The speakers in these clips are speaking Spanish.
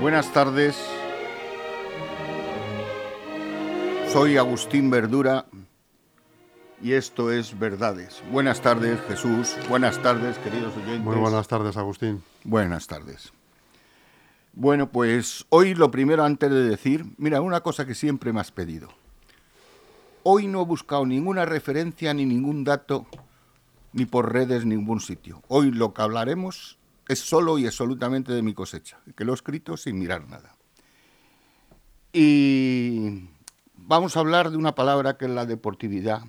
Buenas tardes. Soy Agustín Verdura y esto es Verdades. Buenas tardes, Jesús. Buenas tardes, queridos oyentes. Muy buenas tardes, Agustín. Buenas tardes. Bueno, pues hoy lo primero antes de decir, mira, una cosa que siempre me has pedido. Hoy no he buscado ninguna referencia ni ningún dato, ni por redes, ni ningún sitio. Hoy lo que hablaremos es solo y absolutamente de mi cosecha, que lo he escrito sin mirar nada. Y vamos a hablar de una palabra que es la deportividad,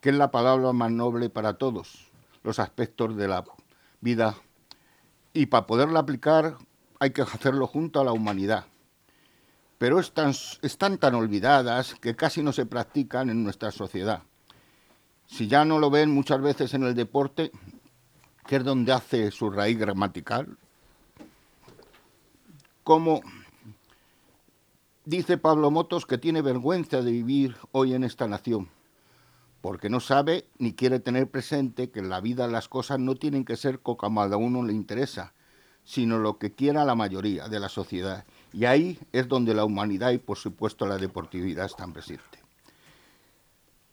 que es la palabra más noble para todos los aspectos de la vida. Y para poderla aplicar hay que hacerlo junto a la humanidad. Pero están, están tan olvidadas que casi no se practican en nuestra sociedad. Si ya no lo ven muchas veces en el deporte, que es donde hace su raíz gramatical. Como dice Pablo Motos que tiene vergüenza de vivir hoy en esta nación, porque no sabe ni quiere tener presente que en la vida las cosas no tienen que ser como a uno le interesa, sino lo que quiera la mayoría de la sociedad. Y ahí es donde la humanidad y por supuesto la deportividad están presentes.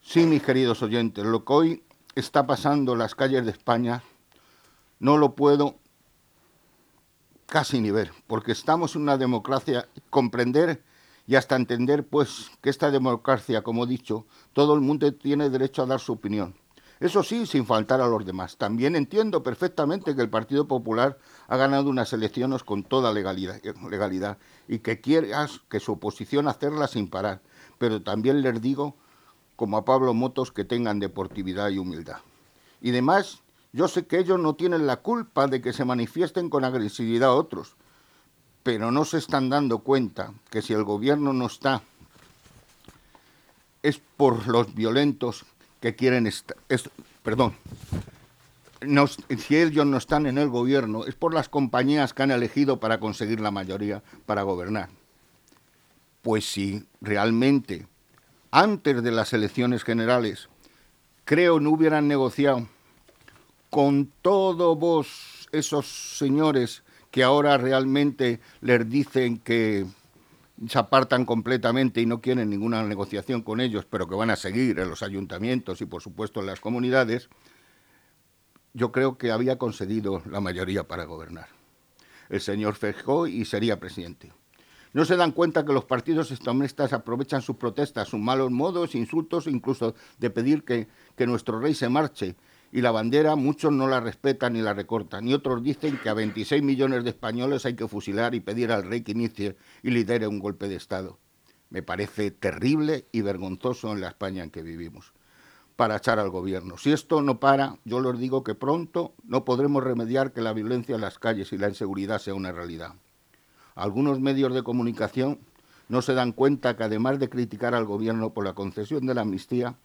Sí, mis queridos oyentes, lo que hoy está pasando en las calles de España no lo puedo casi ni ver, porque estamos en una democracia, comprender y hasta entender, pues, que esta democracia, como he dicho, todo el mundo tiene derecho a dar su opinión. Eso sí, sin faltar a los demás. También entiendo perfectamente que el Partido Popular ha ganado unas elecciones con toda legalidad, legalidad y que quiere que su oposición hacerla sin parar. Pero también les digo, como a Pablo Motos, que tengan deportividad y humildad. Y demás, yo sé que ellos no tienen la culpa de que se manifiesten con agresividad a otros, pero no se están dando cuenta que si el gobierno no está, es por los violentos que quieren estar. perdón. si ellos no están en el gobierno, es por las compañías que han elegido para conseguir la mayoría para gobernar. Pues si realmente antes de las elecciones generales creo no hubieran negociado con todos vos esos señores que ahora realmente les dicen que se apartan completamente y no quieren ninguna negociación con ellos, pero que van a seguir en los ayuntamientos y por supuesto en las comunidades, yo creo que había concedido la mayoría para gobernar. El señor Fejó y sería presidente. No se dan cuenta que los partidos extremistas aprovechan sus protestas, sus malos modos, insultos, incluso de pedir que, que nuestro rey se marche y la bandera muchos no la respetan ni la recortan, y otros dicen que a 26 millones de españoles hay que fusilar y pedir al rey que inicie y lidere un golpe de Estado. Me parece terrible y vergonzoso en la España en que vivimos para echar al gobierno. Si esto no para, yo les digo que pronto no podremos remediar que la violencia en las calles y la inseguridad sea una realidad. Algunos medios de comunicación no se dan cuenta que además de criticar al gobierno por la concesión de la amnistía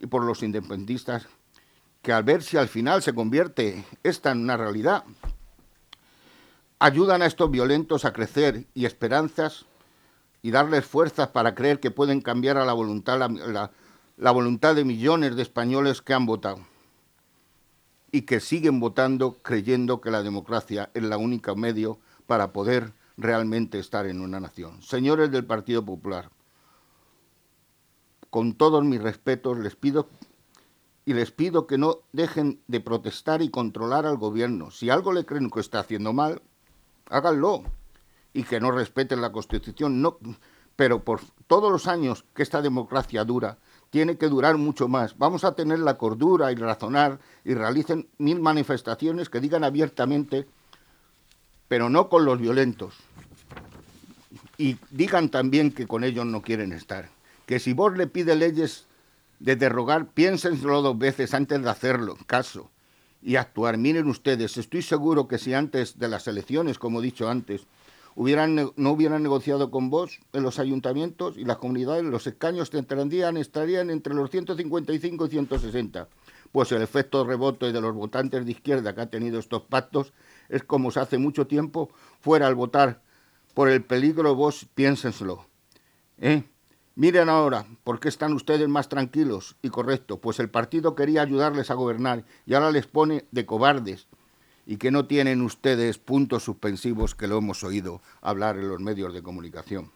y por los independentistas, que al ver si al final se convierte esta en una realidad, ayudan a estos violentos a crecer y esperanzas y darles fuerzas para creer que pueden cambiar a la voluntad, la, la voluntad de millones de españoles que han votado y que siguen votando creyendo que la democracia es la única medio para poder realmente estar en una nación. Señores del Partido Popular, con todos mis respetos les pido y les pido que no dejen de protestar y controlar al gobierno. Si algo le creen que está haciendo mal, háganlo y que no respeten la Constitución. No, pero por todos los años que esta democracia dura, tiene que durar mucho más. Vamos a tener la cordura y razonar y realicen mil manifestaciones que digan abiertamente, pero no con los violentos. Y digan también que con ellos no quieren estar. Que si vos le pide leyes de derrogar, piénsenselo dos veces antes de hacerlo, caso, y actuar. Miren ustedes, estoy seguro que si antes de las elecciones, como he dicho antes, no hubieran negociado con vos en los ayuntamientos y las comunidades, los escaños estarían, estarían entre los 155 y 160. Pues el efecto rebote de los votantes de izquierda que ha tenido estos pactos es como se hace mucho tiempo fuera al votar por el peligro, vos piénsenselo. ¿Eh? Miren ahora, ¿por qué están ustedes más tranquilos y correctos? Pues el partido quería ayudarles a gobernar y ahora les pone de cobardes y que no tienen ustedes puntos suspensivos que lo hemos oído hablar en los medios de comunicación.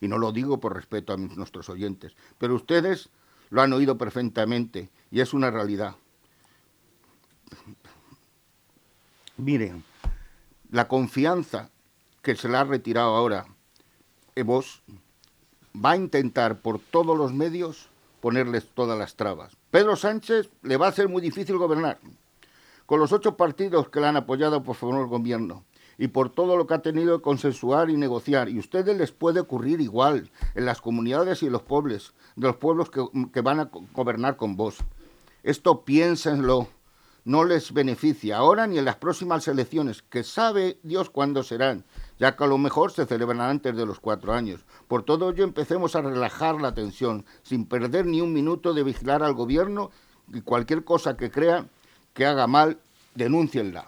Y no lo digo por respeto a nuestros oyentes, pero ustedes lo han oído perfectamente y es una realidad. Miren, la confianza que se le ha retirado ahora vos va a intentar por todos los medios ponerles todas las trabas. Pedro Sánchez le va a ser muy difícil gobernar. Con los ocho partidos que le han apoyado por favor el gobierno y por todo lo que ha tenido que consensuar y negociar. Y ustedes les puede ocurrir igual en las comunidades y en los pueblos, de los pueblos que, que van a gobernar con vos. Esto piénsenlo no les beneficia ahora ni en las próximas elecciones, que sabe Dios cuándo serán, ya que a lo mejor se celebran antes de los cuatro años. Por todo ello empecemos a relajar la tensión, sin perder ni un minuto de vigilar al gobierno y cualquier cosa que crea que haga mal, denúncienla.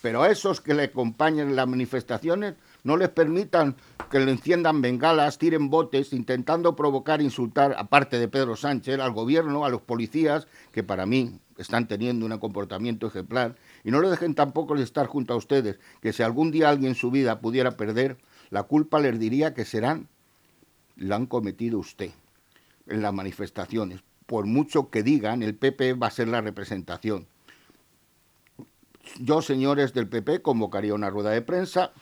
Pero a esos que le acompañen en las manifestaciones no les permitan que le enciendan bengalas, tiren botes, intentando provocar, insultar, aparte de Pedro Sánchez, al gobierno, a los policías, que para mí están teniendo un comportamiento ejemplar, y no le dejen tampoco estar junto a ustedes, que si algún día alguien en su vida pudiera perder, la culpa les diría que serán, la han cometido usted en las manifestaciones. Por mucho que digan, el PP va a ser la representación. Yo, señores del PP, convocaría una rueda de prensa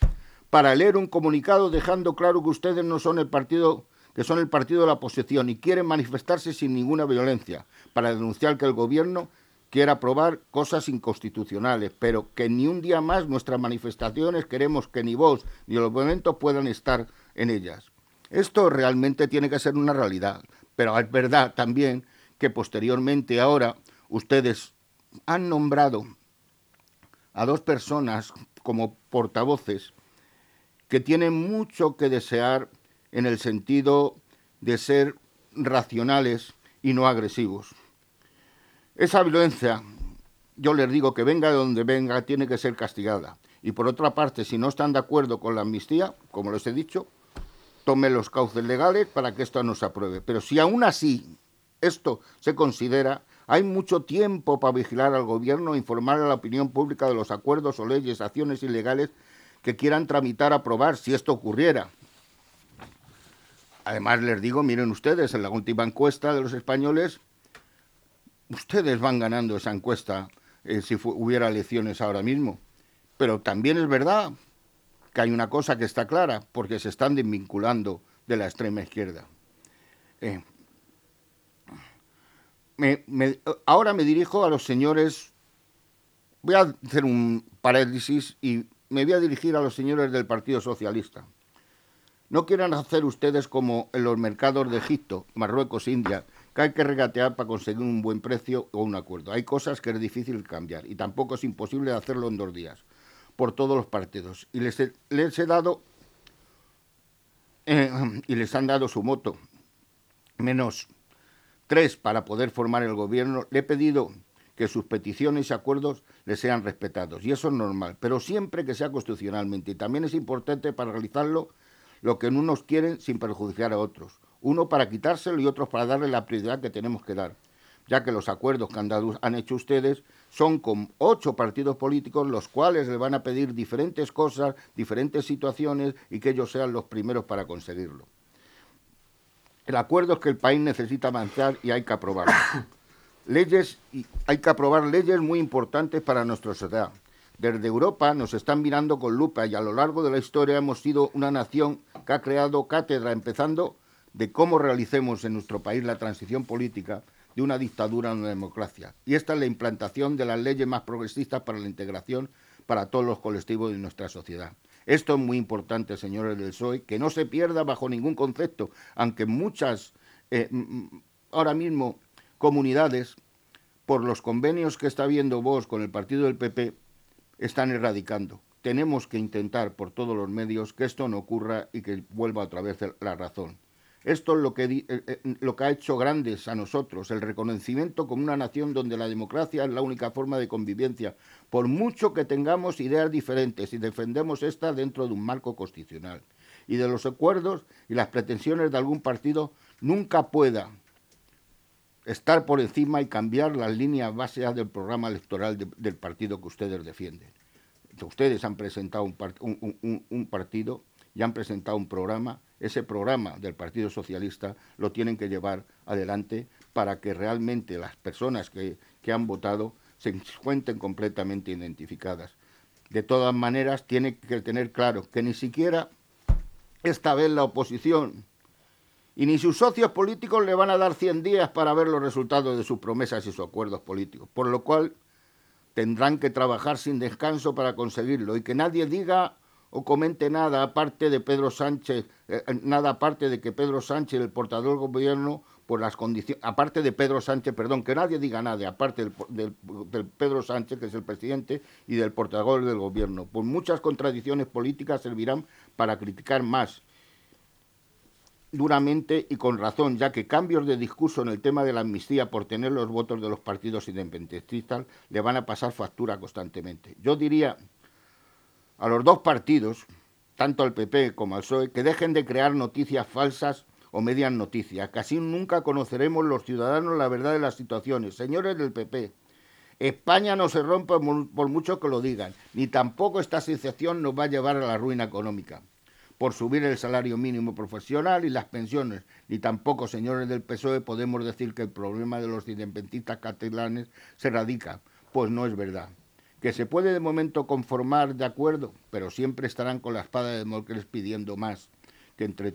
para leer un comunicado dejando claro que ustedes no son el partido que son el partido de la oposición y quieren manifestarse sin ninguna violencia para denunciar que el gobierno quiere aprobar cosas inconstitucionales, pero que ni un día más nuestras manifestaciones queremos que ni vos ni los movimientos puedan estar en ellas. Esto realmente tiene que ser una realidad, pero es verdad también que posteriormente ahora ustedes han nombrado a dos personas como portavoces que tienen mucho que desear en el sentido de ser racionales y no agresivos. Esa violencia, yo les digo que venga de donde venga, tiene que ser castigada. Y por otra parte, si no están de acuerdo con la amnistía, como les he dicho, tomen los cauces legales para que esto no se apruebe. Pero si aún así esto se considera, hay mucho tiempo para vigilar al gobierno informar a la opinión pública de los acuerdos o leyes, acciones ilegales que quieran tramitar, aprobar, si esto ocurriera. Además, les digo, miren ustedes, en la última encuesta de los españoles, ustedes van ganando esa encuesta eh, si hubiera elecciones ahora mismo. Pero también es verdad que hay una cosa que está clara, porque se están desvinculando de la extrema izquierda. Eh, ahora me dirijo a los señores, voy a hacer un paréntesis y me voy a dirigir a los señores del Partido Socialista. No quieran hacer ustedes como en los mercados de Egipto, Marruecos, India, que hay que regatear para conseguir un buen precio o un acuerdo. Hay cosas que es difícil cambiar y tampoco es imposible hacerlo en dos días por todos los partidos. Y les he, dado eh, y les han dado su moto, menos tres para poder formar el gobierno. Le he pedido que sus peticiones y acuerdos les sean respetados. Y eso es normal, pero siempre que sea constitucionalmente. Y también es importante para realizarlo lo que unos quieren sin perjudicar a otros. Uno para quitárselo y otros para darle la prioridad que tenemos que dar, ya que los acuerdos que han, han hecho ustedes son con ocho partidos políticos, los cuales le van a pedir diferentes cosas, diferentes situaciones y que ellos sean los primeros para conseguirlo. El acuerdo es que el país necesita avanzar y hay que aprobarlo. Leyes, hay que aprobar leyes muy importantes para nuestra sociedad. Desde Europa nos están mirando con lupa y a lo largo de la historia hemos sido una nación que ha creado cátedra, empezando de cómo realicemos en nuestro país la transición política de una dictadura a una democracia. Y esta es la implantación de las leyes más progresistas para la integración para todos los colectivos de nuestra sociedad. Esto es muy importante, señores del PSOE, que no se pierda bajo ningún concepto, aunque muchas eh, ahora mismo comunidades, por los convenios que está viendo vos con el partido del PP, están erradicando. Tenemos que intentar por todos los medios que esto no ocurra y que vuelva otra vez la razón. Esto es lo que, eh, eh, lo que ha hecho grandes a nosotros, el reconocimiento como una nación donde la democracia es la única forma de convivencia, por mucho que tengamos ideas diferentes y defendemos esta dentro de un marco constitucional. Y de los acuerdos y las pretensiones de algún partido nunca pueda estar por encima y cambiar las líneas básicas del programa electoral del partido que ustedes defienden. Ustedes han presentado un, partido y han presentado un programa. Ese programa del Partido Socialista lo tienen que llevar adelante para que realmente las personas que, que han votado se encuentren completamente identificadas. De todas maneras, tiene que tener claro que ni siquiera esta vez la oposición y ni sus socios políticos le van a dar 100 días para ver los resultados de sus promesas y sus acuerdos políticos, por lo cual tendrán que trabajar sin descanso para conseguirlo. Y que nadie diga o comente nada aparte de Pedro Sánchez, eh, eh, nada aparte de que Pedro Sánchez, el portador del gobierno, por las condiciones, aparte de Pedro Sánchez, perdón, que nadie diga nada, aparte del, del, Pedro Sánchez, que es el presidente, y del portador del gobierno. Por muchas contradicciones políticas servirán para criticar más duramente y con razón, ya que cambios de discurso en el tema de la amnistía por tener los votos de los partidos independentistas le van a pasar factura constantemente. Yo diría a los dos partidos, tanto al PP como al PSOE, que dejen de crear noticias falsas o medias noticias, que nunca conoceremos los ciudadanos la verdad de las situaciones. Señores del PP, España no se rompe por mucho que lo digan, ni tampoco esta asociación nos va a llevar a la ruina económica por subir el salario mínimo profesional y las pensiones, ni tampoco, señores del PSOE, podemos decir que el problema de los independentistas catalanes se radica, pues no es verdad. Que se puede de momento conformar de acuerdo, pero siempre estarán con la espada de Morcles pidiendo más, que entre,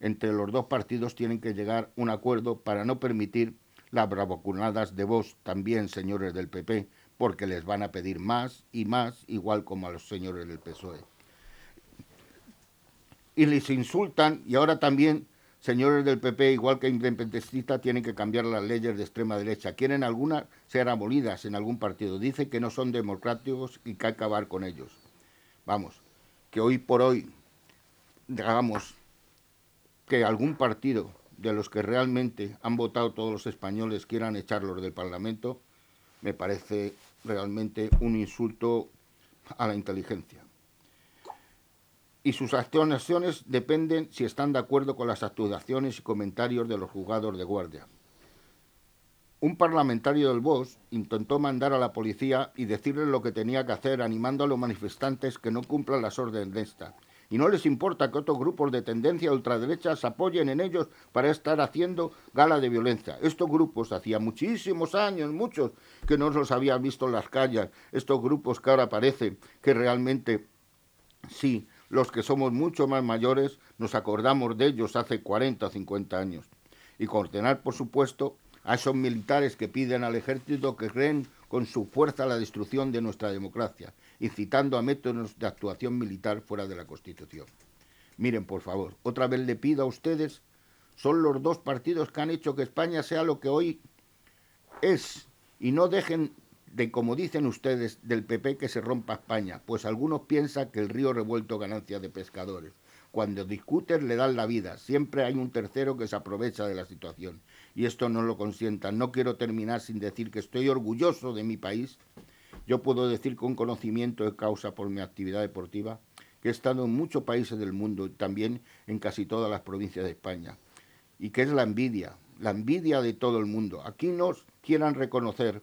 entre los dos partidos tienen que llegar un acuerdo para no permitir las bravocunadas de vos también, señores del PP, porque les van a pedir más y más, igual como a los señores del PSOE y les insultan y ahora también señores del PP, igual que independentistas, tienen que cambiar las leyes de extrema derecha. Quieren algunas ser abolidas en algún partido. Dice que no son democráticos y que hay que acabar con ellos. Vamos, que hoy por hoy, digamos, que algún partido de los que realmente han votado todos los españoles quieran echarlos del Parlamento, me parece realmente un insulto a la inteligencia y sus acciones dependen si están de acuerdo con las actuaciones y comentarios de los juzgados de guardia. Un parlamentario del BOS intentó mandar a la policía y decirles lo que tenía que hacer, animando a los manifestantes que no cumplan las órdenes de esta. Y no les importa que otros grupos de tendencia ultraderecha se apoyen en ellos para estar haciendo gala de violencia. Estos grupos hacía muchísimos años, muchos, que no los había visto en las calles. Estos grupos que ahora parece que realmente sí los que somos mucho más mayores nos acordamos de ellos hace 40 o 50 años. Y coordinar, por supuesto, a esos militares que piden al ejército que creen con su fuerza la destrucción de nuestra democracia, incitando a métodos de actuación militar fuera de la Constitución. Miren, por favor, otra vez le pido a ustedes, son los dos partidos que han hecho que España sea lo que hoy es, y no dejen de, como dicen ustedes, del PP que se rompa España, pues algunos piensan que el río revuelto ganancia de pescadores. Cuando discuten le dan la vida, siempre hay un tercero que se aprovecha de la situación. Y esto no lo consientan. No quiero terminar sin decir que estoy orgulloso de mi país. Yo puedo decir con conocimiento de causa por mi actividad deportiva que he estado en muchos países del mundo y también en casi todas las provincias de España. Y que es la envidia, la envidia de todo el mundo. Aquí nos quieran reconocer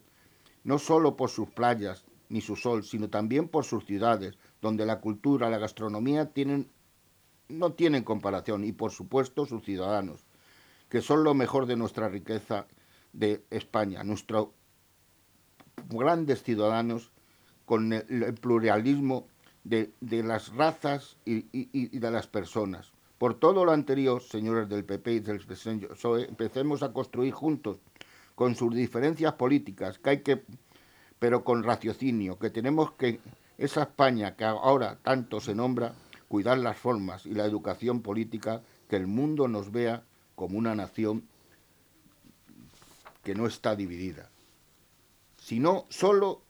no solo por sus playas ni su sol, sino también por sus ciudades, donde la cultura, la gastronomía tienen, no tienen comparación, y por supuesto sus ciudadanos, que son lo mejor de nuestra riqueza de España, nuestros grandes ciudadanos con el, pluralismo de, las razas y, y, de las personas. Por todo lo anterior, señores del PP y del PSOE, empecemos a construir juntos con sus diferencias políticas, que hay que, pero con raciocinio, que tenemos que, esa España que ahora tanto se nombra, cuidar las formas y la educación política, que el mundo nos vea como una nación que no está dividida, sino solo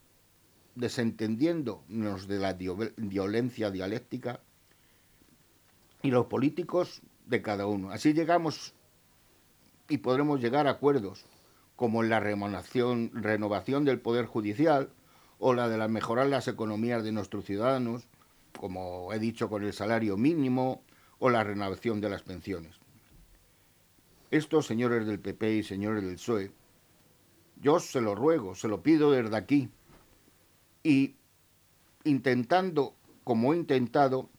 desentendiéndonos de la violencia dialéctica y los políticos de cada uno. Así llegamos y podremos llegar a acuerdos como la renovación, del Poder Judicial o la de la mejorar las economías de nuestros ciudadanos, como he dicho con el salario mínimo o la renovación de las pensiones. estos señores del PP y señores del PSOE, yo se lo ruego, se lo pido desde aquí, y intentando, como he intentado,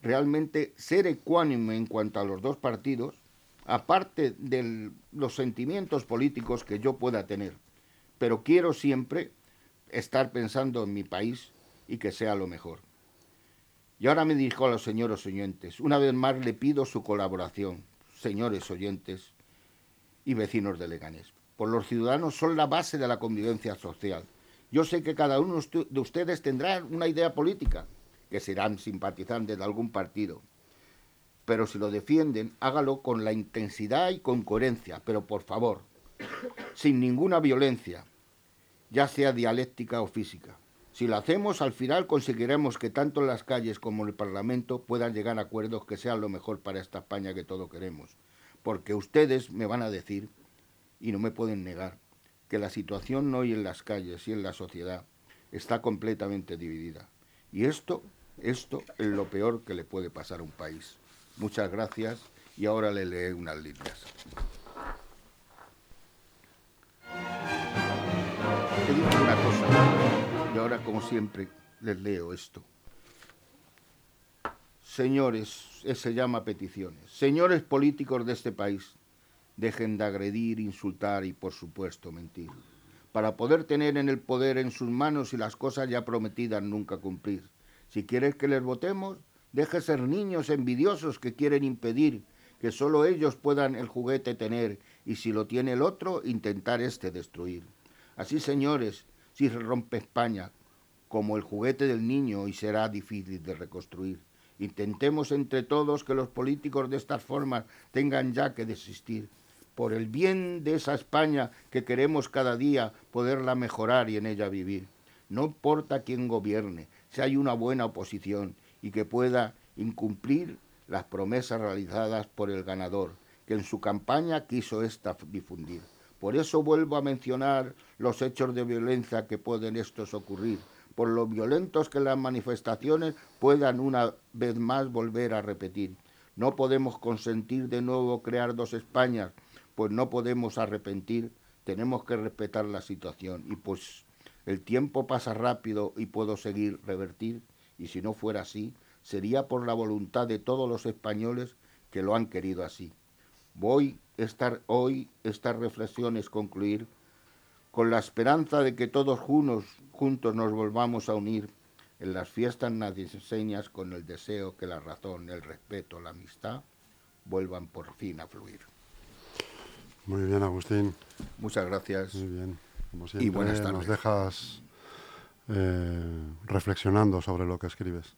realmente ser ecuánime en cuanto a los dos partidos, aparte de los sentimientos políticos que yo pueda tener, pero quiero siempre estar pensando en mi país y que sea lo mejor. Y ahora me dirijo a los señores oyentes. Una vez más le pido su colaboración, señores oyentes y vecinos de Leganés. Por los ciudadanos son la base de la convivencia social. Yo sé que cada uno de ustedes tendrá una idea política, que serán simpatizantes de algún partido. Pero si lo defienden, hágalo con la intensidad y con coherencia, pero por favor, sin ninguna violencia, ya sea dialéctica o física. Si lo hacemos, al final conseguiremos que tanto las calles como el Parlamento puedan llegar a acuerdos que sean lo mejor para esta España que todos queremos. Porque ustedes me van a decir, y no me pueden negar, que la situación hoy en las calles y en la sociedad está completamente dividida. Y esto, esto es lo peor que le puede pasar a un país. Muchas gracias y ahora le leeré unas líneas. una cosa y ahora, como siempre, les leo esto. Señores, se llama peticiones. Señores políticos de este país, dejen de agredir, insultar y, por supuesto, mentir. Para poder tener en el poder en sus manos y las cosas ya prometidas nunca cumplir. Si quieres que les votemos, deje ser niños envidiosos que quieren impedir que solo ellos puedan el juguete tener y si lo tiene el otro, intentar este destruir. Así, señores, si se rompe España como el juguete del niño y será difícil de reconstruir. Intentemos entre todos que los políticos de estas formas tengan ya que desistir. Por el bien de esa España que queremos cada día poderla mejorar y en ella vivir. No importa quién gobierne, si hay una buena oposición y que pueda incumplir las promesas realizadas por el ganador, que en su campaña quiso esta difundir. Por eso vuelvo a mencionar los hechos de violencia que pueden estos ocurrir, por lo violentos que las manifestaciones puedan una vez más volver a repetir. No podemos consentir de nuevo crear dos Españas, pues no podemos arrepentir, tenemos que respetar la situación y pues el tiempo pasa rápido y puedo seguir revertir y si no fuera así, sería por la voluntad de todos los españoles que lo han querido así. Voy estar hoy estas reflexiones concluir con la esperanza de que todos juntos nos volvamos a unir en las fiestas navideñas con el deseo que la razón, el respeto, la amistad vuelvan por fin a fluir. Muy bien, Agustín. Muchas gracias. Muy bien. Como siempre, y buenas tardes. nos dejas eh, reflexionando sobre lo que escribes.